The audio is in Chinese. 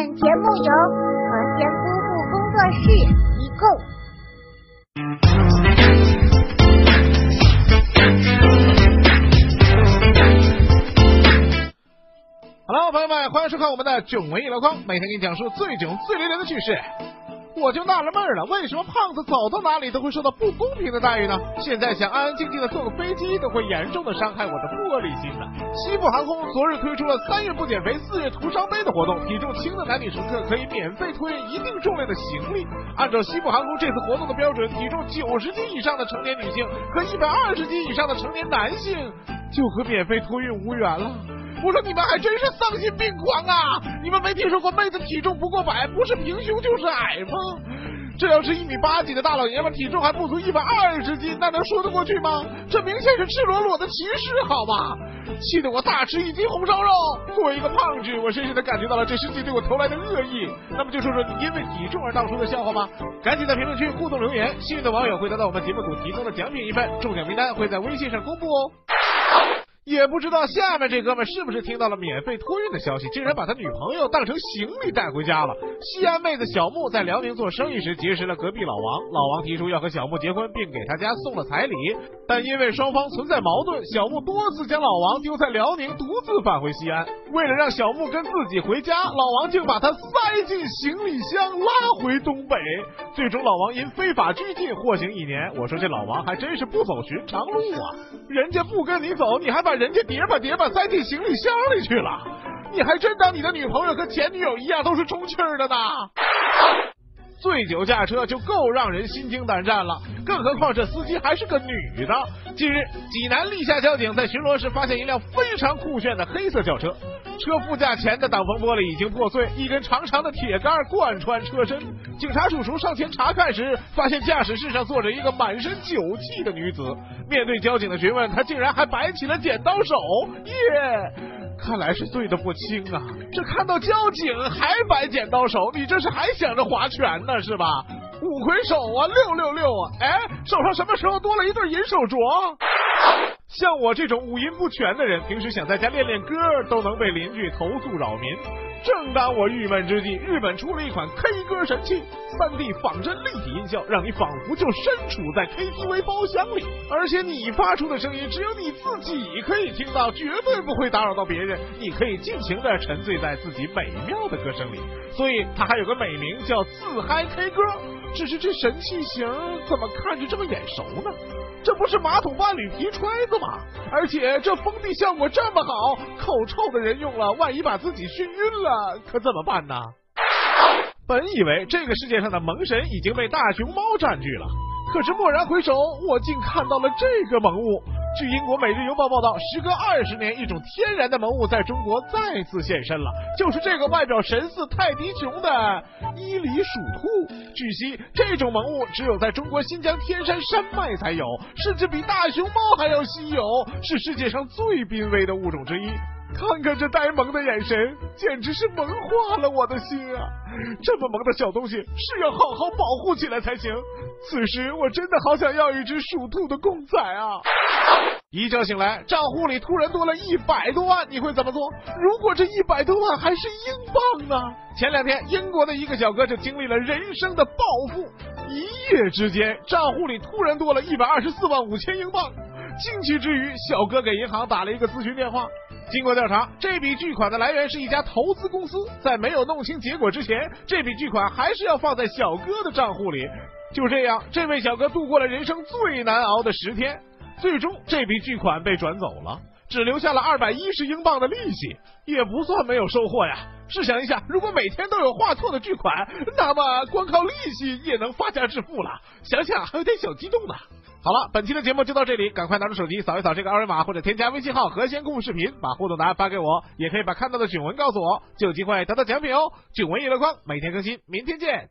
本节目由和仙姑姑工作室提供。Hello，朋友们，欢迎收看我们的囧文艺箩筐，每天给你讲述最囧、最雷人的趣事。我就纳了闷了，为什么胖子走到哪里都会受到不公平的待遇呢？现在想安安静静的坐个飞机，都会严重的伤害我的玻璃心呢。西部航空昨日推出了三月不减肥，四月徒伤悲的活动，体重轻的男女乘客可以免费托运一定重量的行李。按照西部航空这次活动的标准，体重九十斤以上的成年女性和一百二十斤以上的成年男性就和免费托运无缘了。我说你们还真是丧心病狂啊！你们没听说过妹子体重不过百，不是平胸就是矮吗？这要是一米八几的大老爷们，体重还不足一百二十斤，那能说得过去吗？这明显是赤裸裸的歧视，好吗？气得我大吃一斤红烧肉。作为一个胖子，我深深的感觉到了这世界对我投来的恶意。那么就说说你因为体重而闹出的笑话吧。赶紧在评论区互动留言，幸运的网友会得到我们节目组提供的奖品一份，中奖名单会在微信上公布哦。也不知道下面这哥们是不是听到了免费托运的消息，竟然把他女朋友当成行李带回家了。西安妹子小木在辽宁做生意时结识了隔壁老王，老王提出要和小木结婚，并给他家送了彩礼，但因为双方存在矛盾，小木多次将老王丢在辽宁，独自返回西安。为了让小木跟自己回家，老王竟把他塞进行李箱拉回东北。最终，老王因非法拘禁获刑一年。我说这老王还真是不走寻常路啊！人家不跟你走，你还把把人家叠吧叠吧塞进行李箱里去了，你还真当你的女朋友和前女友一样都是充气儿的呢？醉酒驾车就够让人心惊胆战了，更何况这司机还是个女的。近日，济南历下交警在巡逻时发现一辆非常酷炫的黑色轿车，车副驾前的挡风玻璃已经破碎，一根长长的铁杆贯穿车身。警察叔叔上前查看时，发现驾驶室上坐着一个满身酒气的女子。面对交警的询问，她竟然还摆起了剪刀手，耶！看来是醉得不轻啊！这看到交警还摆剪刀手，你这是还想着划拳呢是吧？五魁首啊，六六六啊！哎，手上什么时候多了一对银手镯？像我这种五音不全的人，平时想在家练练歌，都能被邻居投诉扰民。正当我郁闷之际，日本出了一款 K 歌神器，三 D 仿真立体音效，让你仿佛就身处在 KTV 包厢里，而且你发出的声音只有你自己可以听到，绝对不会打扰到别人。你可以尽情的沉醉在自己美妙的歌声里，所以它还有个美名叫自嗨 K 歌。只是这神器型怎么看着这么眼熟呢？这不是马桶伴侣皮揣子而且这封闭效果这么好，口臭的人用了，万一把自己熏晕了，可怎么办呢？本以为这个世界上的萌神已经被大熊猫占据了，可是蓦然回首，我竟看到了这个萌物。据英国《每日邮报》报道，时隔二十年，一种天然的萌物在中国再次现身了，就是这个外表神似泰迪熊的伊犁鼠兔。据悉，这种萌物只有在中国新疆天山山脉才有，甚至比大熊猫还要稀有，是世界上最濒危的物种之一。看看这呆萌的眼神，简直是萌化了我的心啊！这么萌的小东西是要好好保护起来才行。此时我真的好想要一只属兔的公仔啊！一觉醒来，账户里突然多了一百多万，你会怎么做？如果这一百多万还是英镑呢？前两天，英国的一个小哥就经历了人生的暴富，一夜之间，账户里突然多了一百二十四万五千英镑。惊奇之余，小哥给银行打了一个咨询电话。经过调查，这笔巨款的来源是一家投资公司。在没有弄清结果之前，这笔巨款还是要放在小哥的账户里。就这样，这位小哥度过了人生最难熬的十天。最终，这笔巨款被转走了，只留下了二百一十英镑的利息，也不算没有收获呀。试想一下，如果每天都有画错的巨款，那么光靠利息也能发家致富了。想想还有点小激动呢。好了，本期的节目就到这里，赶快拿出手机扫一扫这个二维码，或者添加微信号“和仙共视频”，把互动答案发给我，也可以把看到的囧文告诉我，就有机会得到奖品哦。囧文娱乐框每天更新，明天见。